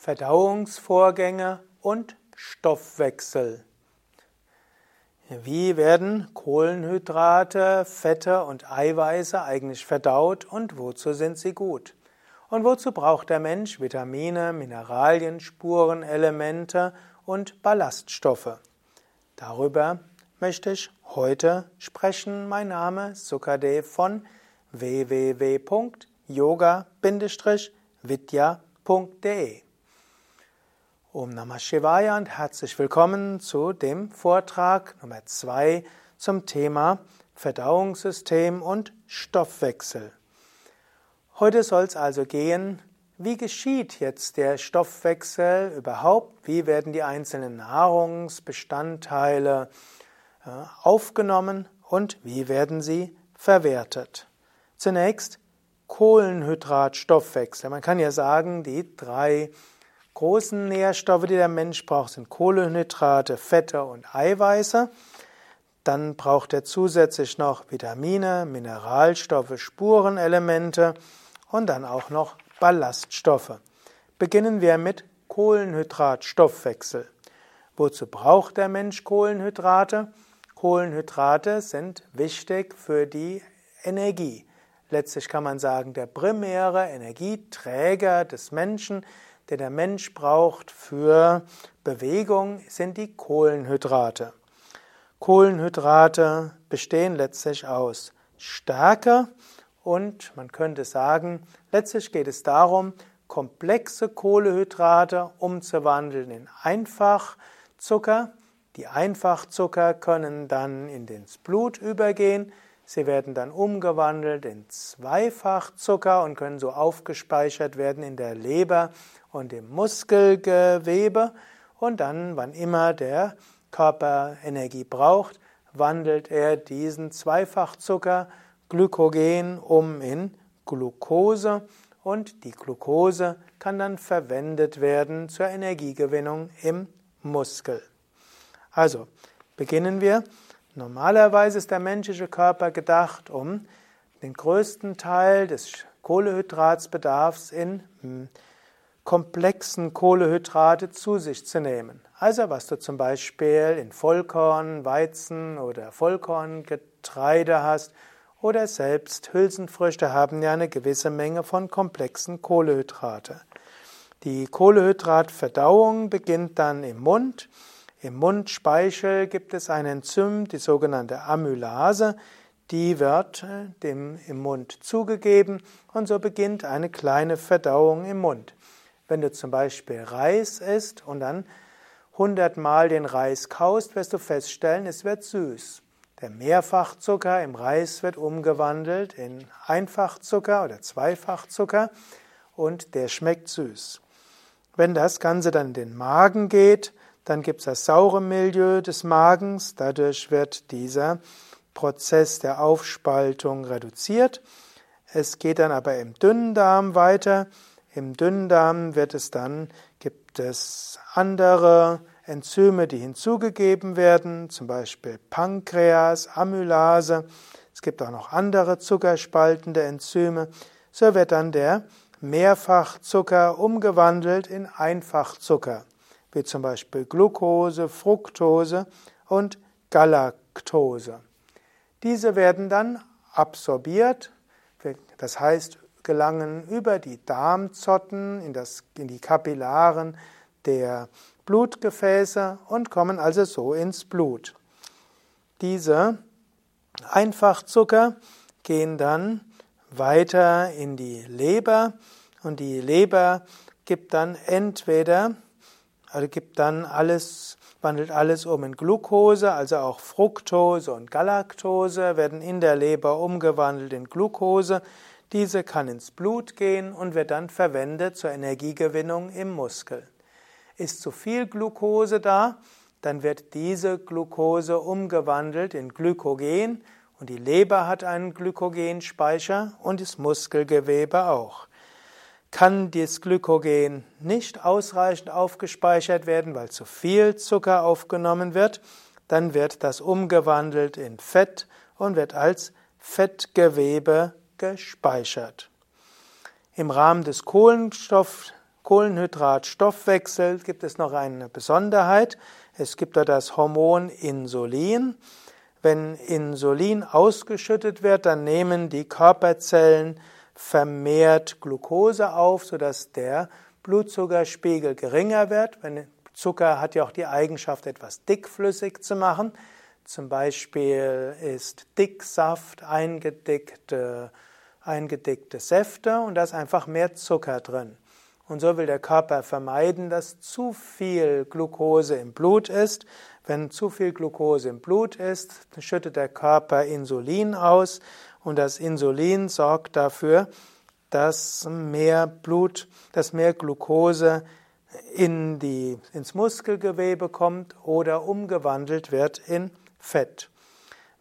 Verdauungsvorgänge und Stoffwechsel. Wie werden Kohlenhydrate, Fette und Eiweiße eigentlich verdaut und wozu sind sie gut? Und wozu braucht der Mensch Vitamine, Mineralien, Spurenelemente und Ballaststoffe? Darüber möchte ich heute sprechen. Mein Name ist Sukade von www.yoga-vidya.de Om Namah Shivaya und herzlich willkommen zu dem Vortrag Nummer 2 zum Thema Verdauungssystem und Stoffwechsel. Heute soll es also gehen, wie geschieht jetzt der Stoffwechsel überhaupt? Wie werden die einzelnen Nahrungsbestandteile äh, aufgenommen und wie werden sie verwertet? Zunächst Kohlenhydratstoffwechsel. Man kann ja sagen, die drei großen Nährstoffe, die der Mensch braucht, sind Kohlenhydrate, Fette und Eiweiße. Dann braucht er zusätzlich noch Vitamine, Mineralstoffe, Spurenelemente und dann auch noch Ballaststoffe. Beginnen wir mit Kohlenhydratstoffwechsel. Wozu braucht der Mensch Kohlenhydrate? Kohlenhydrate sind wichtig für die Energie. Letztlich kann man sagen, der primäre Energieträger des Menschen den der Mensch braucht für Bewegung, sind die Kohlenhydrate. Kohlenhydrate bestehen letztlich aus Stärke und man könnte sagen, letztlich geht es darum, komplexe Kohlenhydrate umzuwandeln in Einfachzucker. Die Einfachzucker können dann in ins Blut übergehen. Sie werden dann umgewandelt in Zweifachzucker und können so aufgespeichert werden in der Leber und im Muskelgewebe. Und dann, wann immer der Körper Energie braucht, wandelt er diesen Zweifachzucker Glykogen um in Glucose und die Glucose kann dann verwendet werden zur Energiegewinnung im Muskel. Also, beginnen wir Normalerweise ist der menschliche Körper gedacht, um den größten Teil des Kohlehydratsbedarfs in hm, komplexen Kohlehydrate zu sich zu nehmen. Also was du zum Beispiel in Vollkorn, Weizen oder Vollkorngetreide hast oder selbst Hülsenfrüchte haben ja eine gewisse Menge von komplexen Kohlehydrate. Die Kohlehydratverdauung beginnt dann im Mund im Mundspeichel gibt es ein Enzym, die sogenannte Amylase, die wird äh, dem im Mund zugegeben und so beginnt eine kleine Verdauung im Mund. Wenn du zum Beispiel Reis isst und dann hundertmal den Reis kaust, wirst du feststellen, es wird süß. Der Mehrfachzucker im Reis wird umgewandelt in Einfachzucker oder Zweifachzucker und der schmeckt süß. Wenn das Ganze dann in den Magen geht, dann gibt es das saure Milieu des Magens, dadurch wird dieser Prozess der Aufspaltung reduziert. Es geht dann aber im Dünndarm weiter. Im Dünndarm wird es dann, gibt es andere Enzyme, die hinzugegeben werden, zum Beispiel Pankreas, Amylase. Es gibt auch noch andere zuckerspaltende Enzyme. So wird dann der Mehrfachzucker umgewandelt in Einfachzucker wie zum Beispiel Glucose, Fructose und Galaktose. Diese werden dann absorbiert, das heißt gelangen über die Darmzotten in, das, in die Kapillaren der Blutgefäße und kommen also so ins Blut. Diese Einfachzucker gehen dann weiter in die Leber und die Leber gibt dann entweder also gibt dann alles, wandelt alles um in Glucose, also auch Fructose und Galaktose werden in der Leber umgewandelt in Glucose. Diese kann ins Blut gehen und wird dann verwendet zur Energiegewinnung im Muskel. Ist zu viel Glucose da, dann wird diese Glucose umgewandelt in Glykogen und die Leber hat einen Glykogenspeicher und das Muskelgewebe auch. Kann das Glykogen nicht ausreichend aufgespeichert werden, weil zu viel Zucker aufgenommen wird, dann wird das umgewandelt in Fett und wird als Fettgewebe gespeichert. Im Rahmen des Kohlenstoff Kohlenhydratstoffwechsel gibt es noch eine Besonderheit. Es gibt da das Hormon Insulin. Wenn Insulin ausgeschüttet wird, dann nehmen die Körperzellen vermehrt Glucose auf, sodass der Blutzuckerspiegel geringer wird. Wenn Zucker hat ja auch die Eigenschaft, etwas dickflüssig zu machen. Zum Beispiel ist Dicksaft eingedickte, eingedickte Säfte und da ist einfach mehr Zucker drin. Und so will der Körper vermeiden, dass zu viel Glucose im Blut ist. Wenn zu viel Glucose im Blut ist, schüttet der Körper Insulin aus und das Insulin sorgt dafür, dass mehr Blut, dass mehr Glucose in die, ins Muskelgewebe kommt oder umgewandelt wird in Fett.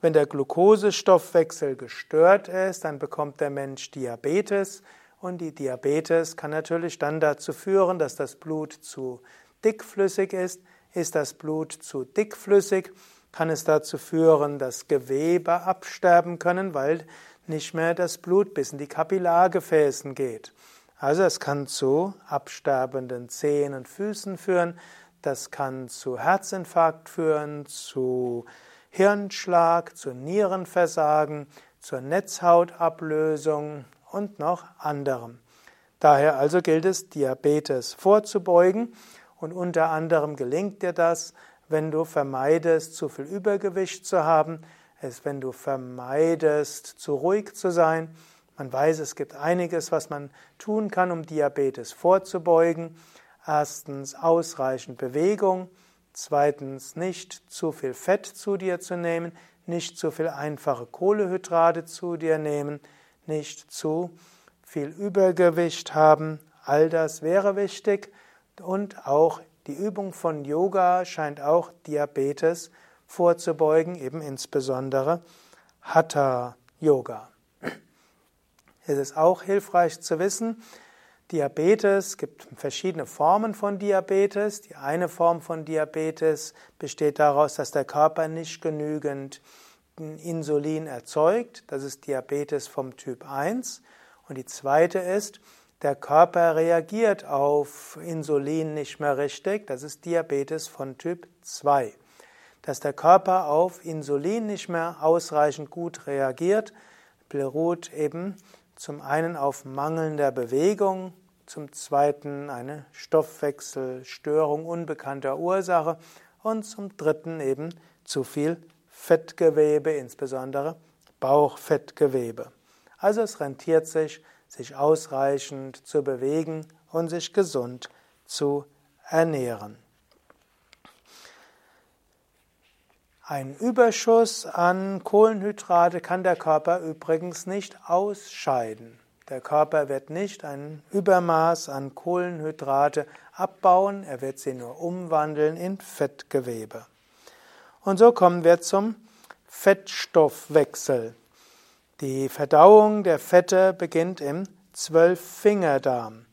Wenn der Glukosestoffwechsel gestört ist, dann bekommt der Mensch Diabetes. Und die Diabetes kann natürlich dann dazu führen, dass das Blut zu dickflüssig ist. Ist das Blut zu dickflüssig, kann es dazu führen, dass Gewebe absterben können, weil nicht mehr das Blut bis in die Kapillargefäßen geht. Also es kann zu absterbenden Zehen und Füßen führen, das kann zu Herzinfarkt führen, zu Hirnschlag, zu Nierenversagen, zur Netzhautablösung und noch anderem. Daher also gilt es, Diabetes vorzubeugen und unter anderem gelingt dir das, wenn du vermeidest, zu viel Übergewicht zu haben, es, wenn du vermeidest, zu ruhig zu sein. Man weiß, es gibt einiges, was man tun kann, um Diabetes vorzubeugen. Erstens ausreichend Bewegung, zweitens nicht zu viel Fett zu dir zu nehmen, nicht zu viel einfache Kohlehydrate zu dir nehmen, nicht zu viel Übergewicht haben. All das wäre wichtig und auch die Übung von Yoga scheint auch Diabetes vorzubeugen, eben insbesondere Hatha Yoga. Es ist auch hilfreich zu wissen, Diabetes gibt verschiedene Formen von Diabetes. Die eine Form von Diabetes besteht daraus, dass der Körper nicht genügend Insulin erzeugt. Das ist Diabetes vom Typ 1. Und die zweite ist, der Körper reagiert auf Insulin nicht mehr richtig. Das ist Diabetes von Typ 2. Dass der Körper auf Insulin nicht mehr ausreichend gut reagiert, beruht eben zum einen auf mangelnder Bewegung, zum zweiten eine Stoffwechselstörung unbekannter Ursache und zum dritten eben zu viel Fettgewebe, insbesondere Bauchfettgewebe. Also es rentiert sich, sich ausreichend zu bewegen und sich gesund zu ernähren. Ein Überschuss an Kohlenhydrate kann der Körper übrigens nicht ausscheiden. Der Körper wird nicht ein Übermaß an Kohlenhydrate abbauen, er wird sie nur umwandeln in Fettgewebe. Und so kommen wir zum Fettstoffwechsel. Die Verdauung der Fette beginnt im Zwölffingerdarm.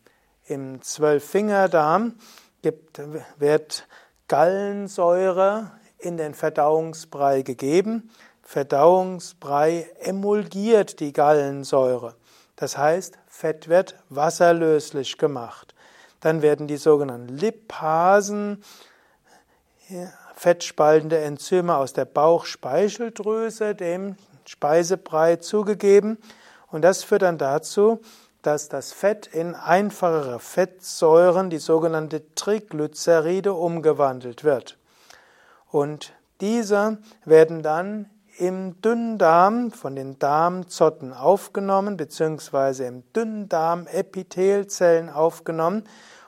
Im Zwölffingerdarm gibt, wird Gallensäure in den Verdauungsbrei gegeben. Verdauungsbrei emulgiert die Gallensäure. Das heißt, Fett wird wasserlöslich gemacht. Dann werden die sogenannten Lipasen fettspaltende Enzyme aus der Bauchspeicheldrüse dem Speisebrei zugegeben und das führt dann dazu, dass das Fett in einfachere Fettsäuren, die sogenannte Triglyceride, umgewandelt wird. Und diese werden dann im Dünndarm von den Darmzotten aufgenommen, beziehungsweise im Dünndarm Epithelzellen aufgenommen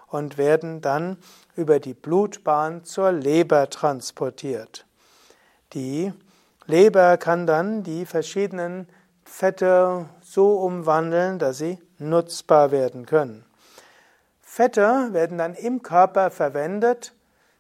und werden dann über die Blutbahn zur Leber transportiert. Die Leber kann dann die verschiedenen Fette so umwandeln, dass sie nutzbar werden können. Fette werden dann im Körper verwendet,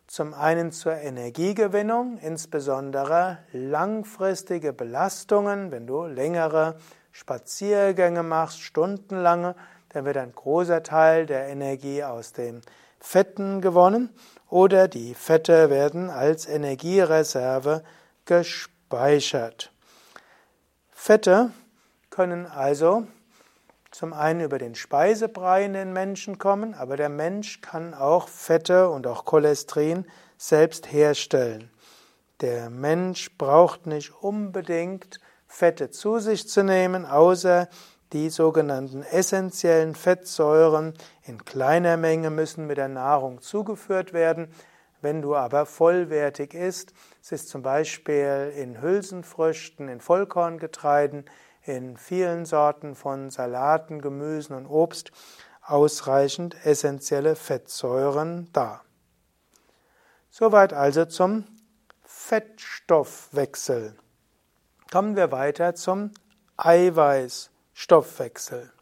zum einen zur Energiegewinnung, insbesondere langfristige Belastungen, wenn du längere Spaziergänge machst, stundenlange, dann wird ein großer Teil der Energie aus den Fetten gewonnen oder die Fette werden als Energiereserve gespeichert. Fette können also zum einen über den Speisebrei in den Menschen kommen, aber der Mensch kann auch Fette und auch Cholesterin selbst herstellen. Der Mensch braucht nicht unbedingt Fette zu sich zu nehmen, außer die sogenannten essentiellen Fettsäuren in kleiner Menge müssen mit der Nahrung zugeführt werden. Wenn du aber vollwertig isst, es ist zum Beispiel in Hülsenfrüchten, in Vollkorngetreiden, in vielen Sorten von Salaten, Gemüsen und Obst ausreichend essentielle Fettsäuren da. Soweit also zum Fettstoffwechsel. Kommen wir weiter zum Eiweißstoffwechsel.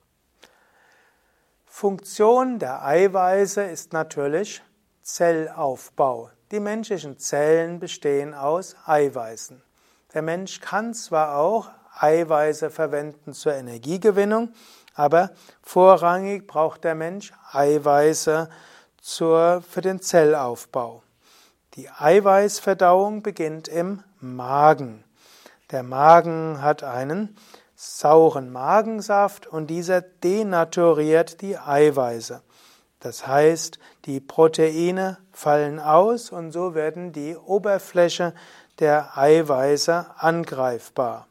Funktion der Eiweiße ist natürlich Zellaufbau. Die menschlichen Zellen bestehen aus Eiweißen. Der Mensch kann zwar auch Eiweiße verwenden zur Energiegewinnung, aber vorrangig braucht der Mensch Eiweiße zur, für den Zellaufbau. Die Eiweißverdauung beginnt im Magen. Der Magen hat einen sauren Magensaft und dieser denaturiert die Eiweiße. Das heißt, die Proteine fallen aus und so werden die Oberfläche der Eiweiße angreifbar.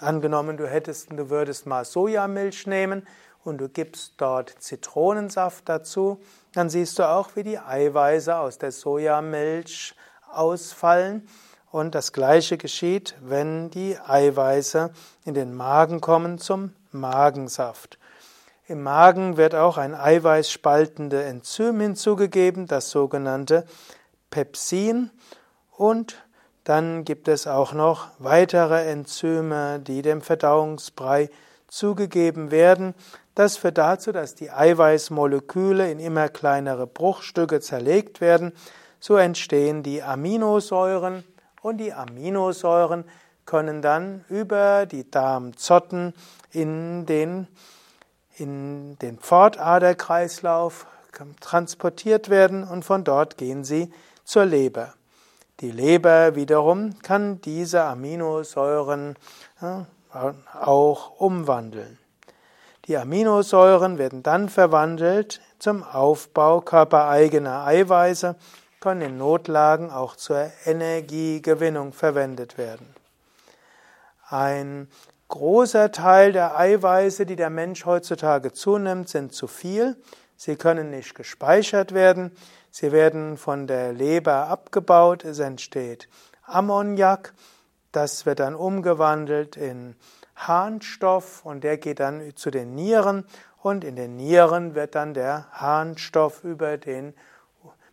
Angenommen, du hättest, du würdest mal Sojamilch nehmen und du gibst dort Zitronensaft dazu, dann siehst du auch, wie die Eiweiße aus der Sojamilch ausfallen. Und das Gleiche geschieht, wenn die Eiweiße in den Magen kommen zum Magensaft. Im Magen wird auch ein eiweißspaltende Enzym hinzugegeben, das sogenannte Pepsin. Und dann gibt es auch noch weitere Enzyme, die dem Verdauungsbrei zugegeben werden. Das führt dazu, dass die Eiweißmoleküle in immer kleinere Bruchstücke zerlegt werden. So entstehen die Aminosäuren und die Aminosäuren können dann über die Darmzotten in den, in den Pfortaderkreislauf transportiert werden und von dort gehen sie zur Leber. Die Leber wiederum kann diese Aminosäuren auch umwandeln. Die Aminosäuren werden dann verwandelt zum Aufbau körpereigener Eiweiße, können in Notlagen auch zur Energiegewinnung verwendet werden. Ein großer Teil der Eiweiße, die der Mensch heutzutage zunimmt, sind zu viel. Sie können nicht gespeichert werden. Sie werden von der Leber abgebaut, es entsteht Ammoniak, das wird dann umgewandelt in Harnstoff und der geht dann zu den Nieren und in den Nieren wird dann der Harnstoff über den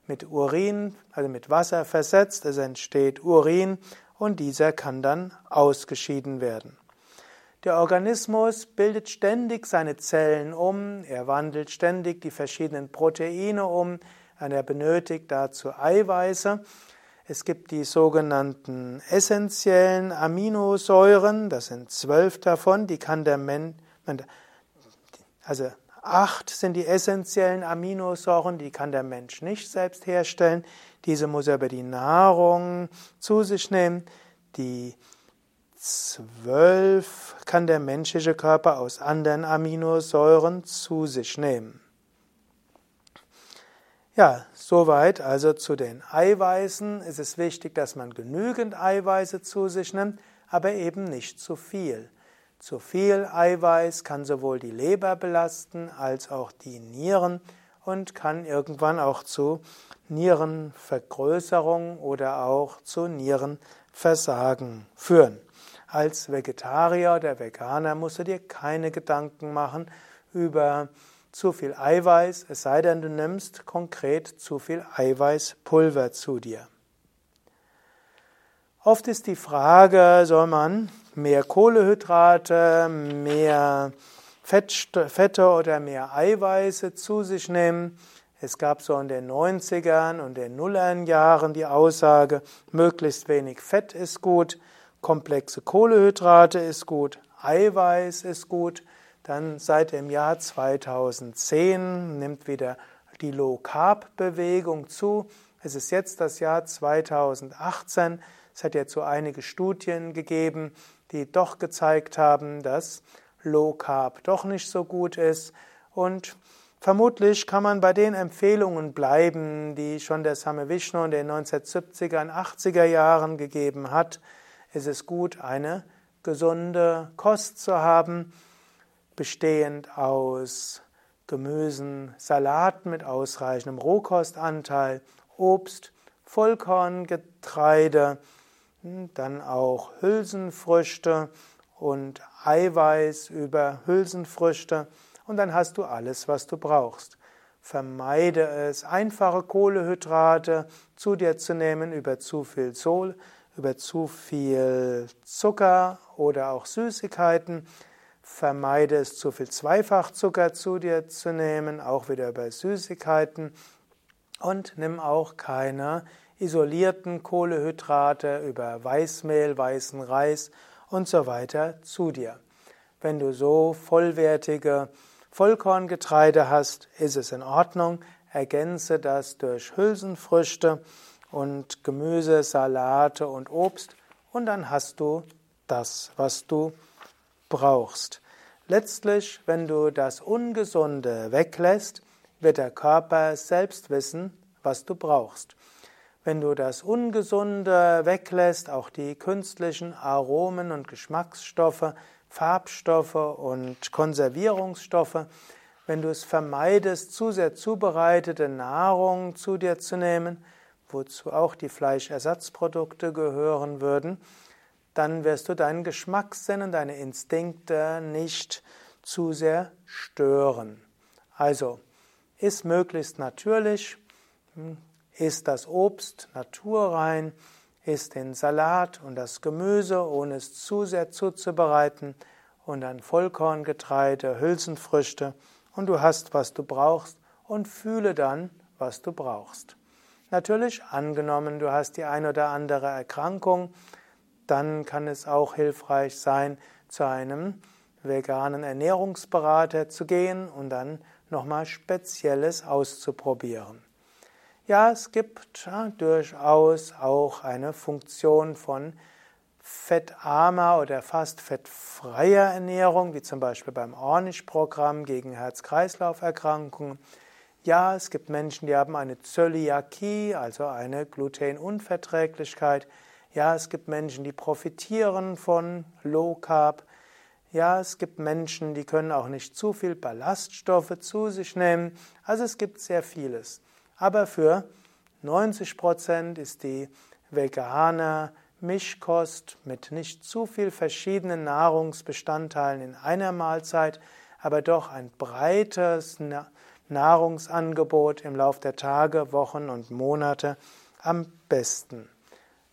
mit Urin, also mit Wasser versetzt, es entsteht Urin und dieser kann dann ausgeschieden werden. Der Organismus bildet ständig seine Zellen um, er wandelt ständig die verschiedenen Proteine um, er benötigt dazu Eiweiße. Es gibt die sogenannten essentiellen Aminosäuren, das sind zwölf davon, die kann der Mensch, also acht sind die essentiellen Aminosäuren, die kann der Mensch nicht selbst herstellen. Diese muss er über die Nahrung zu sich nehmen. Die zwölf kann der menschliche Körper aus anderen Aminosäuren zu sich nehmen. Ja, soweit also zu den Eiweißen. Es ist wichtig, dass man genügend Eiweiße zu sich nimmt, aber eben nicht zu viel. Zu viel Eiweiß kann sowohl die Leber belasten als auch die Nieren und kann irgendwann auch zu Nierenvergrößerung oder auch zu Nierenversagen führen. Als Vegetarier oder Veganer musst du dir keine Gedanken machen über zu viel Eiweiß, es sei denn, du nimmst konkret zu viel Eiweißpulver zu dir. Oft ist die Frage, soll man mehr Kohlehydrate, mehr Fette oder mehr Eiweiße zu sich nehmen? Es gab so in den 90ern und den Nullern Jahren die Aussage, möglichst wenig Fett ist gut, komplexe Kohlehydrate ist gut, Eiweiß ist gut. Dann seit dem Jahr 2010 nimmt wieder die Low Carb Bewegung zu. Es ist jetzt das Jahr 2018. Es hat jetzt so einige Studien gegeben, die doch gezeigt haben, dass Low Carb doch nicht so gut ist. Und vermutlich kann man bei den Empfehlungen bleiben, die schon der Same Vishnu in den 1970er und 80er Jahren gegeben hat. Es ist gut, eine gesunde Kost zu haben, bestehend aus Gemüsen, Salaten mit ausreichendem Rohkostanteil, Obst, Vollkorngetreide, dann auch Hülsenfrüchte und Eiweiß über Hülsenfrüchte und dann hast du alles, was du brauchst. Vermeide es, einfache Kohlehydrate zu dir zu nehmen über zu viel Sol, über zu viel Zucker oder auch Süßigkeiten. Vermeide es, zu viel Zweifachzucker zu dir zu nehmen, auch wieder über Süßigkeiten. Und nimm auch keine isolierten Kohlehydrate über Weißmehl, weißen Reis und so weiter zu dir. Wenn du so vollwertige Vollkorngetreide hast, ist es in Ordnung. Ergänze das durch Hülsenfrüchte und Gemüse, Salate und Obst und dann hast du das, was du brauchst. Letztlich, wenn du das Ungesunde weglässt, wird der Körper selbst wissen, was du brauchst. Wenn du das Ungesunde weglässt, auch die künstlichen Aromen und Geschmacksstoffe, Farbstoffe und Konservierungsstoffe, wenn du es vermeidest, zu sehr zubereitete Nahrung zu dir zu nehmen, wozu auch die Fleischersatzprodukte gehören würden, dann wirst du deinen Geschmackssinn und deine Instinkte nicht zu sehr stören. Also, iss möglichst natürlich, hm, iss das Obst naturrein, iss den Salat und das Gemüse, ohne es zu sehr zuzubereiten, und dann Vollkorngetreide, Hülsenfrüchte, und du hast, was du brauchst, und fühle dann, was du brauchst. Natürlich, angenommen, du hast die ein oder andere Erkrankung, dann kann es auch hilfreich sein, zu einem veganen Ernährungsberater zu gehen und dann nochmal Spezielles auszuprobieren. Ja, es gibt ja, durchaus auch eine Funktion von fettarmer oder fast fettfreier Ernährung, wie zum Beispiel beim Ornish-Programm gegen Herz-Kreislauf-Erkrankungen. Ja, es gibt Menschen, die haben eine Zöliakie, also eine Glutenunverträglichkeit. Ja, es gibt Menschen, die profitieren von Low Carb. Ja, es gibt Menschen, die können auch nicht zu viel Ballaststoffe zu sich nehmen. Also es gibt sehr vieles. Aber für 90 Prozent ist die vegane Mischkost mit nicht zu viel verschiedenen Nahrungsbestandteilen in einer Mahlzeit, aber doch ein breites Nahrungsangebot im Laufe der Tage, Wochen und Monate am besten.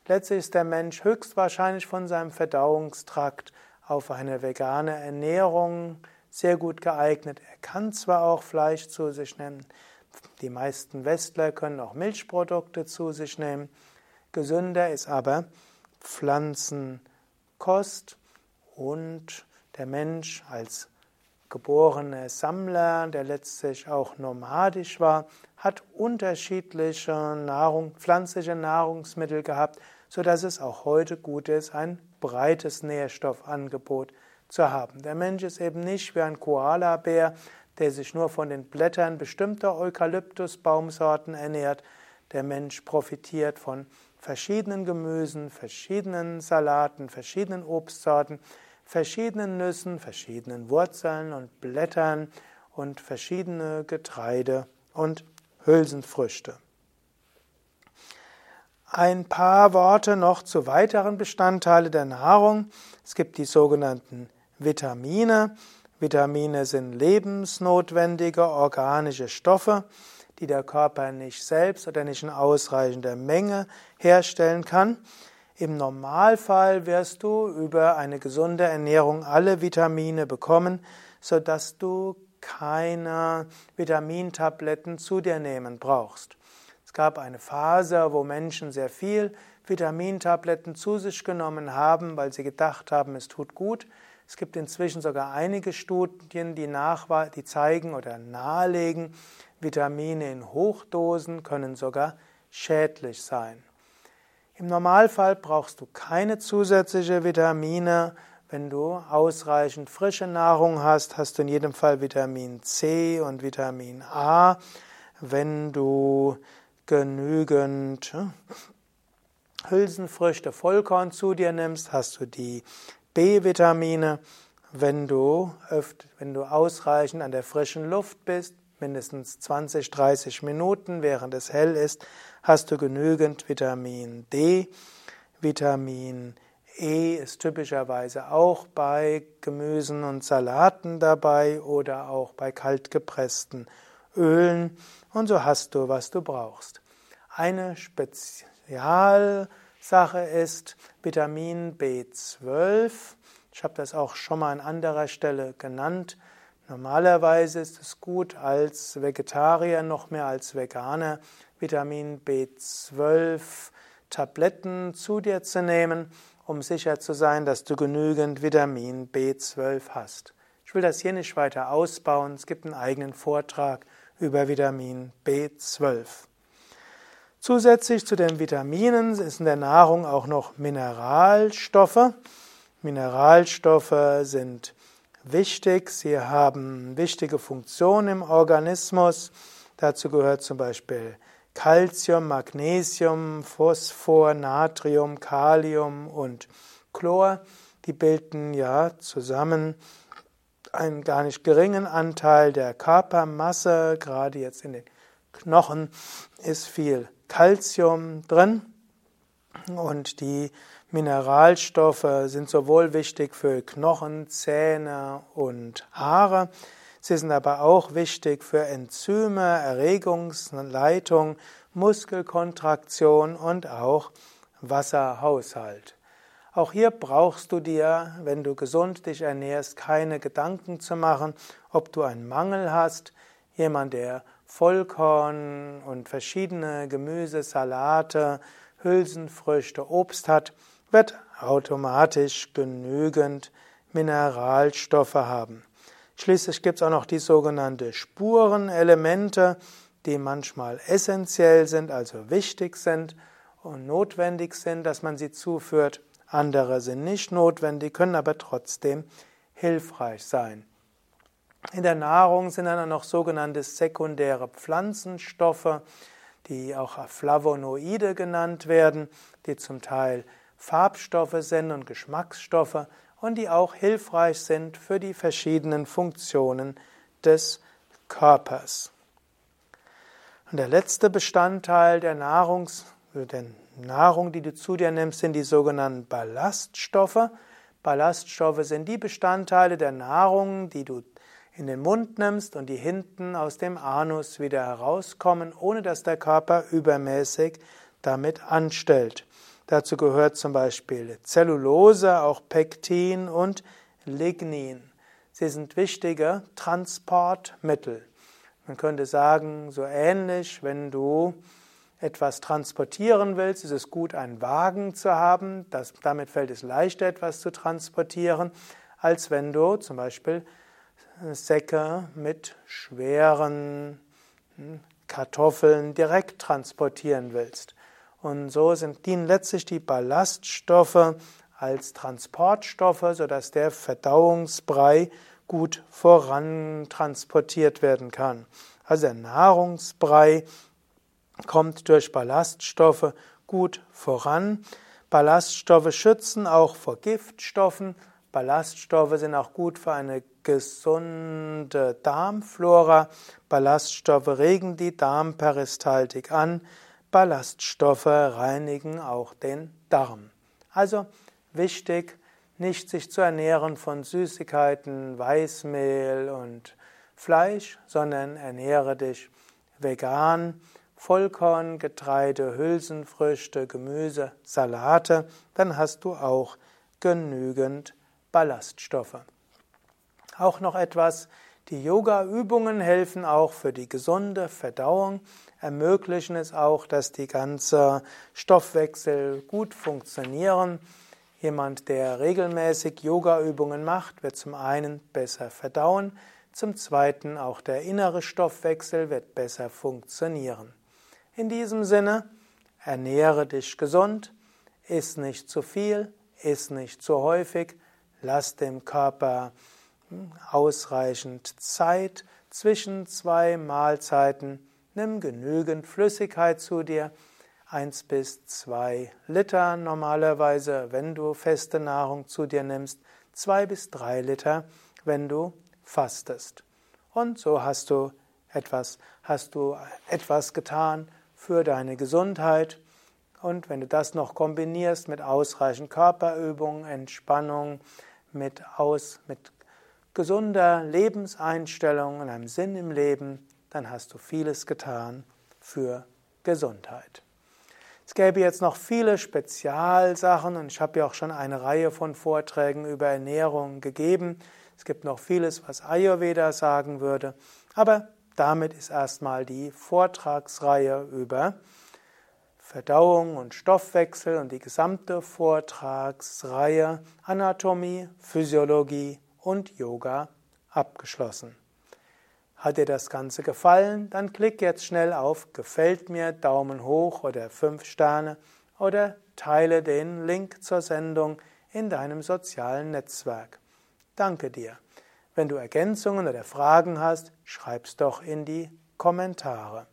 Letztlich ist der Mensch höchstwahrscheinlich von seinem Verdauungstrakt auf eine vegane Ernährung sehr gut geeignet. Er kann zwar auch Fleisch zu sich nehmen, die meisten Westler können auch Milchprodukte zu sich nehmen. Gesünder ist aber Pflanzenkost und der Mensch als geborener Sammler, der letztlich auch nomadisch war, hat unterschiedliche Nahrung, pflanzliche Nahrungsmittel gehabt, so dass es auch heute gut ist, ein breites Nährstoffangebot zu haben. Der Mensch ist eben nicht wie ein Koalabär, der sich nur von den Blättern bestimmter Eukalyptusbaumsorten ernährt. Der Mensch profitiert von verschiedenen Gemüsen, verschiedenen Salaten, verschiedenen Obstsorten, verschiedenen Nüssen, verschiedenen Wurzeln und Blättern und verschiedene Getreide und Hülsenfrüchte. Ein paar Worte noch zu weiteren Bestandteilen der Nahrung. Es gibt die sogenannten Vitamine. Vitamine sind lebensnotwendige organische Stoffe, die der Körper nicht selbst oder nicht in ausreichender Menge herstellen kann. Im Normalfall wirst du über eine gesunde Ernährung alle Vitamine bekommen, sodass du keine Vitamintabletten zu dir nehmen brauchst. Es gab eine Phase, wo Menschen sehr viel Vitamintabletten zu sich genommen haben, weil sie gedacht haben, es tut gut. Es gibt inzwischen sogar einige Studien, die, die zeigen oder nahelegen, Vitamine in Hochdosen können sogar schädlich sein. Im Normalfall brauchst du keine zusätzliche Vitamine, Wenn du ausreichend frische Nahrung hast, hast du in jedem Fall Vitamin C und Vitamin A. Wenn du genügend Hülsenfrüchte, Vollkorn zu dir nimmst, hast du die B-Vitamine. Wenn du, wenn du ausreichend an der frischen Luft bist, mindestens 20, 30 Minuten, während es hell ist, hast du genügend Vitamin D. Vitamin E ist typischerweise auch bei Gemüsen und Salaten dabei oder auch bei kaltgepressten Ölen. Und so hast du, was du brauchst. Eine Spezialsache ist Vitamin B12. Ich habe das auch schon mal an anderer Stelle genannt. Normalerweise ist es gut, als Vegetarier noch mehr als Veganer Vitamin B12 Tabletten zu dir zu nehmen, um sicher zu sein, dass du genügend Vitamin B12 hast. Ich will das hier nicht weiter ausbauen. Es gibt einen eigenen Vortrag über Vitamin B12. Zusätzlich zu den Vitaminen ist in der Nahrung auch noch Mineralstoffe. Mineralstoffe sind wichtig, sie haben wichtige Funktionen im Organismus. Dazu gehört zum Beispiel Calcium, Magnesium, Phosphor, Natrium, Kalium und Chlor. Die bilden ja zusammen einen gar nicht geringen Anteil der Körpermasse. Gerade jetzt in den Knochen ist viel Calcium drin. Und die Mineralstoffe sind sowohl wichtig für Knochen, Zähne und Haare, sie sind aber auch wichtig für Enzyme, Erregungsleitung, Muskelkontraktion und auch Wasserhaushalt. Auch hier brauchst du dir, wenn du gesund dich ernährst, keine Gedanken zu machen, ob du einen Mangel hast. Jemand, der Vollkorn und verschiedene Gemüse, Salate, Hülsenfrüchte, Obst hat, wird automatisch genügend Mineralstoffe haben. Schließlich gibt es auch noch die sogenannte Spurenelemente, die manchmal essentiell sind, also wichtig sind und notwendig sind, dass man sie zuführt. Andere sind nicht notwendig, können aber trotzdem hilfreich sein. In der Nahrung sind dann noch sogenannte sekundäre Pflanzenstoffe, die auch Flavonoide genannt werden, die zum Teil Farbstoffe sind und Geschmacksstoffe und die auch hilfreich sind für die verschiedenen Funktionen des Körpers. Und der letzte Bestandteil der, Nahrungs, der Nahrung, die du zu dir nimmst, sind die sogenannten Ballaststoffe. Ballaststoffe sind die Bestandteile der Nahrung, die du in den Mund nimmst und die hinten aus dem Anus wieder herauskommen, ohne dass der Körper übermäßig damit anstellt. Dazu gehört zum Beispiel Zellulose, auch Pektin und Lignin. Sie sind wichtige Transportmittel. Man könnte sagen, so ähnlich, wenn du etwas transportieren willst, ist es gut, einen Wagen zu haben. Das, damit fällt es leichter, etwas zu transportieren, als wenn du zum Beispiel Säcke mit schweren hm, Kartoffeln direkt transportieren willst. Und so sind, dienen letztlich die Ballaststoffe als Transportstoffe, sodass der Verdauungsbrei gut vorantransportiert werden kann. Also der Nahrungsbrei kommt durch Ballaststoffe gut voran. Ballaststoffe schützen auch vor Giftstoffen. Ballaststoffe sind auch gut für eine gesunde Darmflora. Ballaststoffe regen die Darmperistaltik an. Ballaststoffe reinigen auch den Darm. Also wichtig, nicht sich zu ernähren von Süßigkeiten, Weißmehl und Fleisch, sondern ernähre dich vegan, Vollkorn, Getreide, Hülsenfrüchte, Gemüse, Salate, dann hast du auch genügend Ballaststoffe. Auch noch etwas, die Yoga-Übungen helfen auch für die gesunde Verdauung, ermöglichen es auch, dass die ganze Stoffwechsel gut funktionieren. Jemand, der regelmäßig Yoga-Übungen macht, wird zum einen besser verdauen, zum zweiten auch der innere Stoffwechsel wird besser funktionieren. In diesem Sinne, ernähre dich gesund, iss nicht zu viel, iss nicht zu häufig, Lass dem Körper hm, ausreichend Zeit zwischen zwei Mahlzeiten. Nimm genügend Flüssigkeit zu dir. Eins bis zwei Liter normalerweise, wenn du feste Nahrung zu dir nimmst. Zwei bis drei Liter, wenn du fastest. Und so hast du etwas, hast du etwas getan für deine Gesundheit. Und wenn du das noch kombinierst mit ausreichend Körperübung, Entspannung, mit, aus, mit gesunder Lebenseinstellung und einem Sinn im Leben, dann hast du vieles getan für Gesundheit. Es gäbe jetzt noch viele Spezialsachen und ich habe ja auch schon eine Reihe von Vorträgen über Ernährung gegeben. Es gibt noch vieles, was Ayurveda sagen würde, aber damit ist erstmal die Vortragsreihe über Verdauung und Stoffwechsel und die gesamte Vortragsreihe Anatomie, Physiologie und Yoga abgeschlossen. Hat dir das Ganze gefallen? Dann klick jetzt schnell auf Gefällt mir, Daumen hoch oder 5 Sterne oder teile den Link zur Sendung in deinem sozialen Netzwerk. Danke dir. Wenn du Ergänzungen oder Fragen hast, schreib's doch in die Kommentare.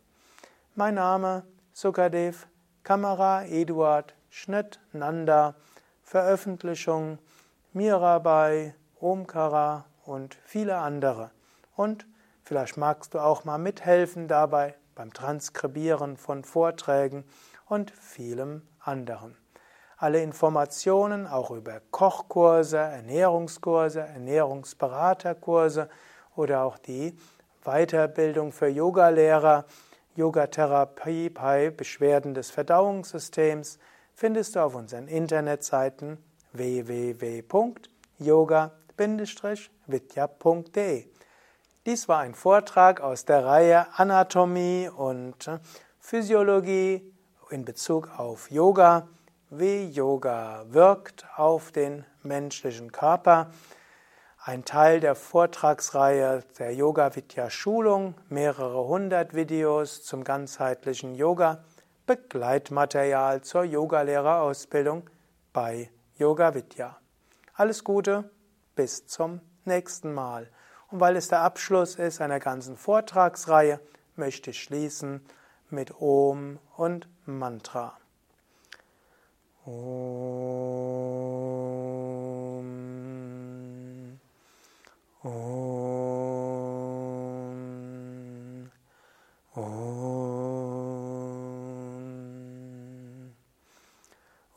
Mein Name Sukadev, Kamera Eduard, Schnitt Nanda, Veröffentlichung Mirabai, Omkara und viele andere. Und vielleicht magst du auch mal mithelfen dabei beim Transkribieren von Vorträgen und vielem anderen. Alle Informationen auch über Kochkurse, Ernährungskurse, Ernährungsberaterkurse oder auch die Weiterbildung für Yogalehrer, Yogatherapie bei Beschwerden des Verdauungssystems findest du auf unseren Internetseiten www.yoga-vidya.de. Dies war ein Vortrag aus der Reihe Anatomie und Physiologie in Bezug auf Yoga wie Yoga wirkt auf den menschlichen Körper. Ein Teil der Vortragsreihe der Yoga Vidya Schulung, mehrere hundert Videos zum ganzheitlichen Yoga, Begleitmaterial zur Yogalehrerausbildung bei Yoga Vidya. Alles Gute, bis zum nächsten Mal. Und weil es der Abschluss ist einer ganzen Vortragsreihe, möchte ich schließen mit Om und Mantra. Om. Om. Om.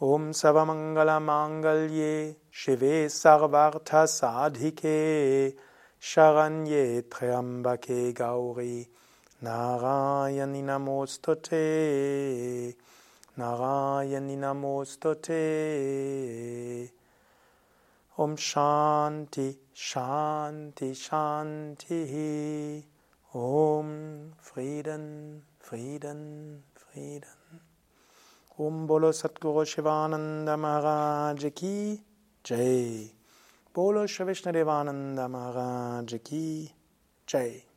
Om Savamangala Mangalye Shive Sarvartha Sadhike Sharanye Triambake Gauri Narayani Namostute Narayani Namostate. Om Shanti, Shanti, Shanti. Om Frieden, Frieden, Frieden. Om Bolo Satguru Shivananda Maharaj Ki Jai. Bolo Shri Vishnu Devananda Maharaj Ki Jai.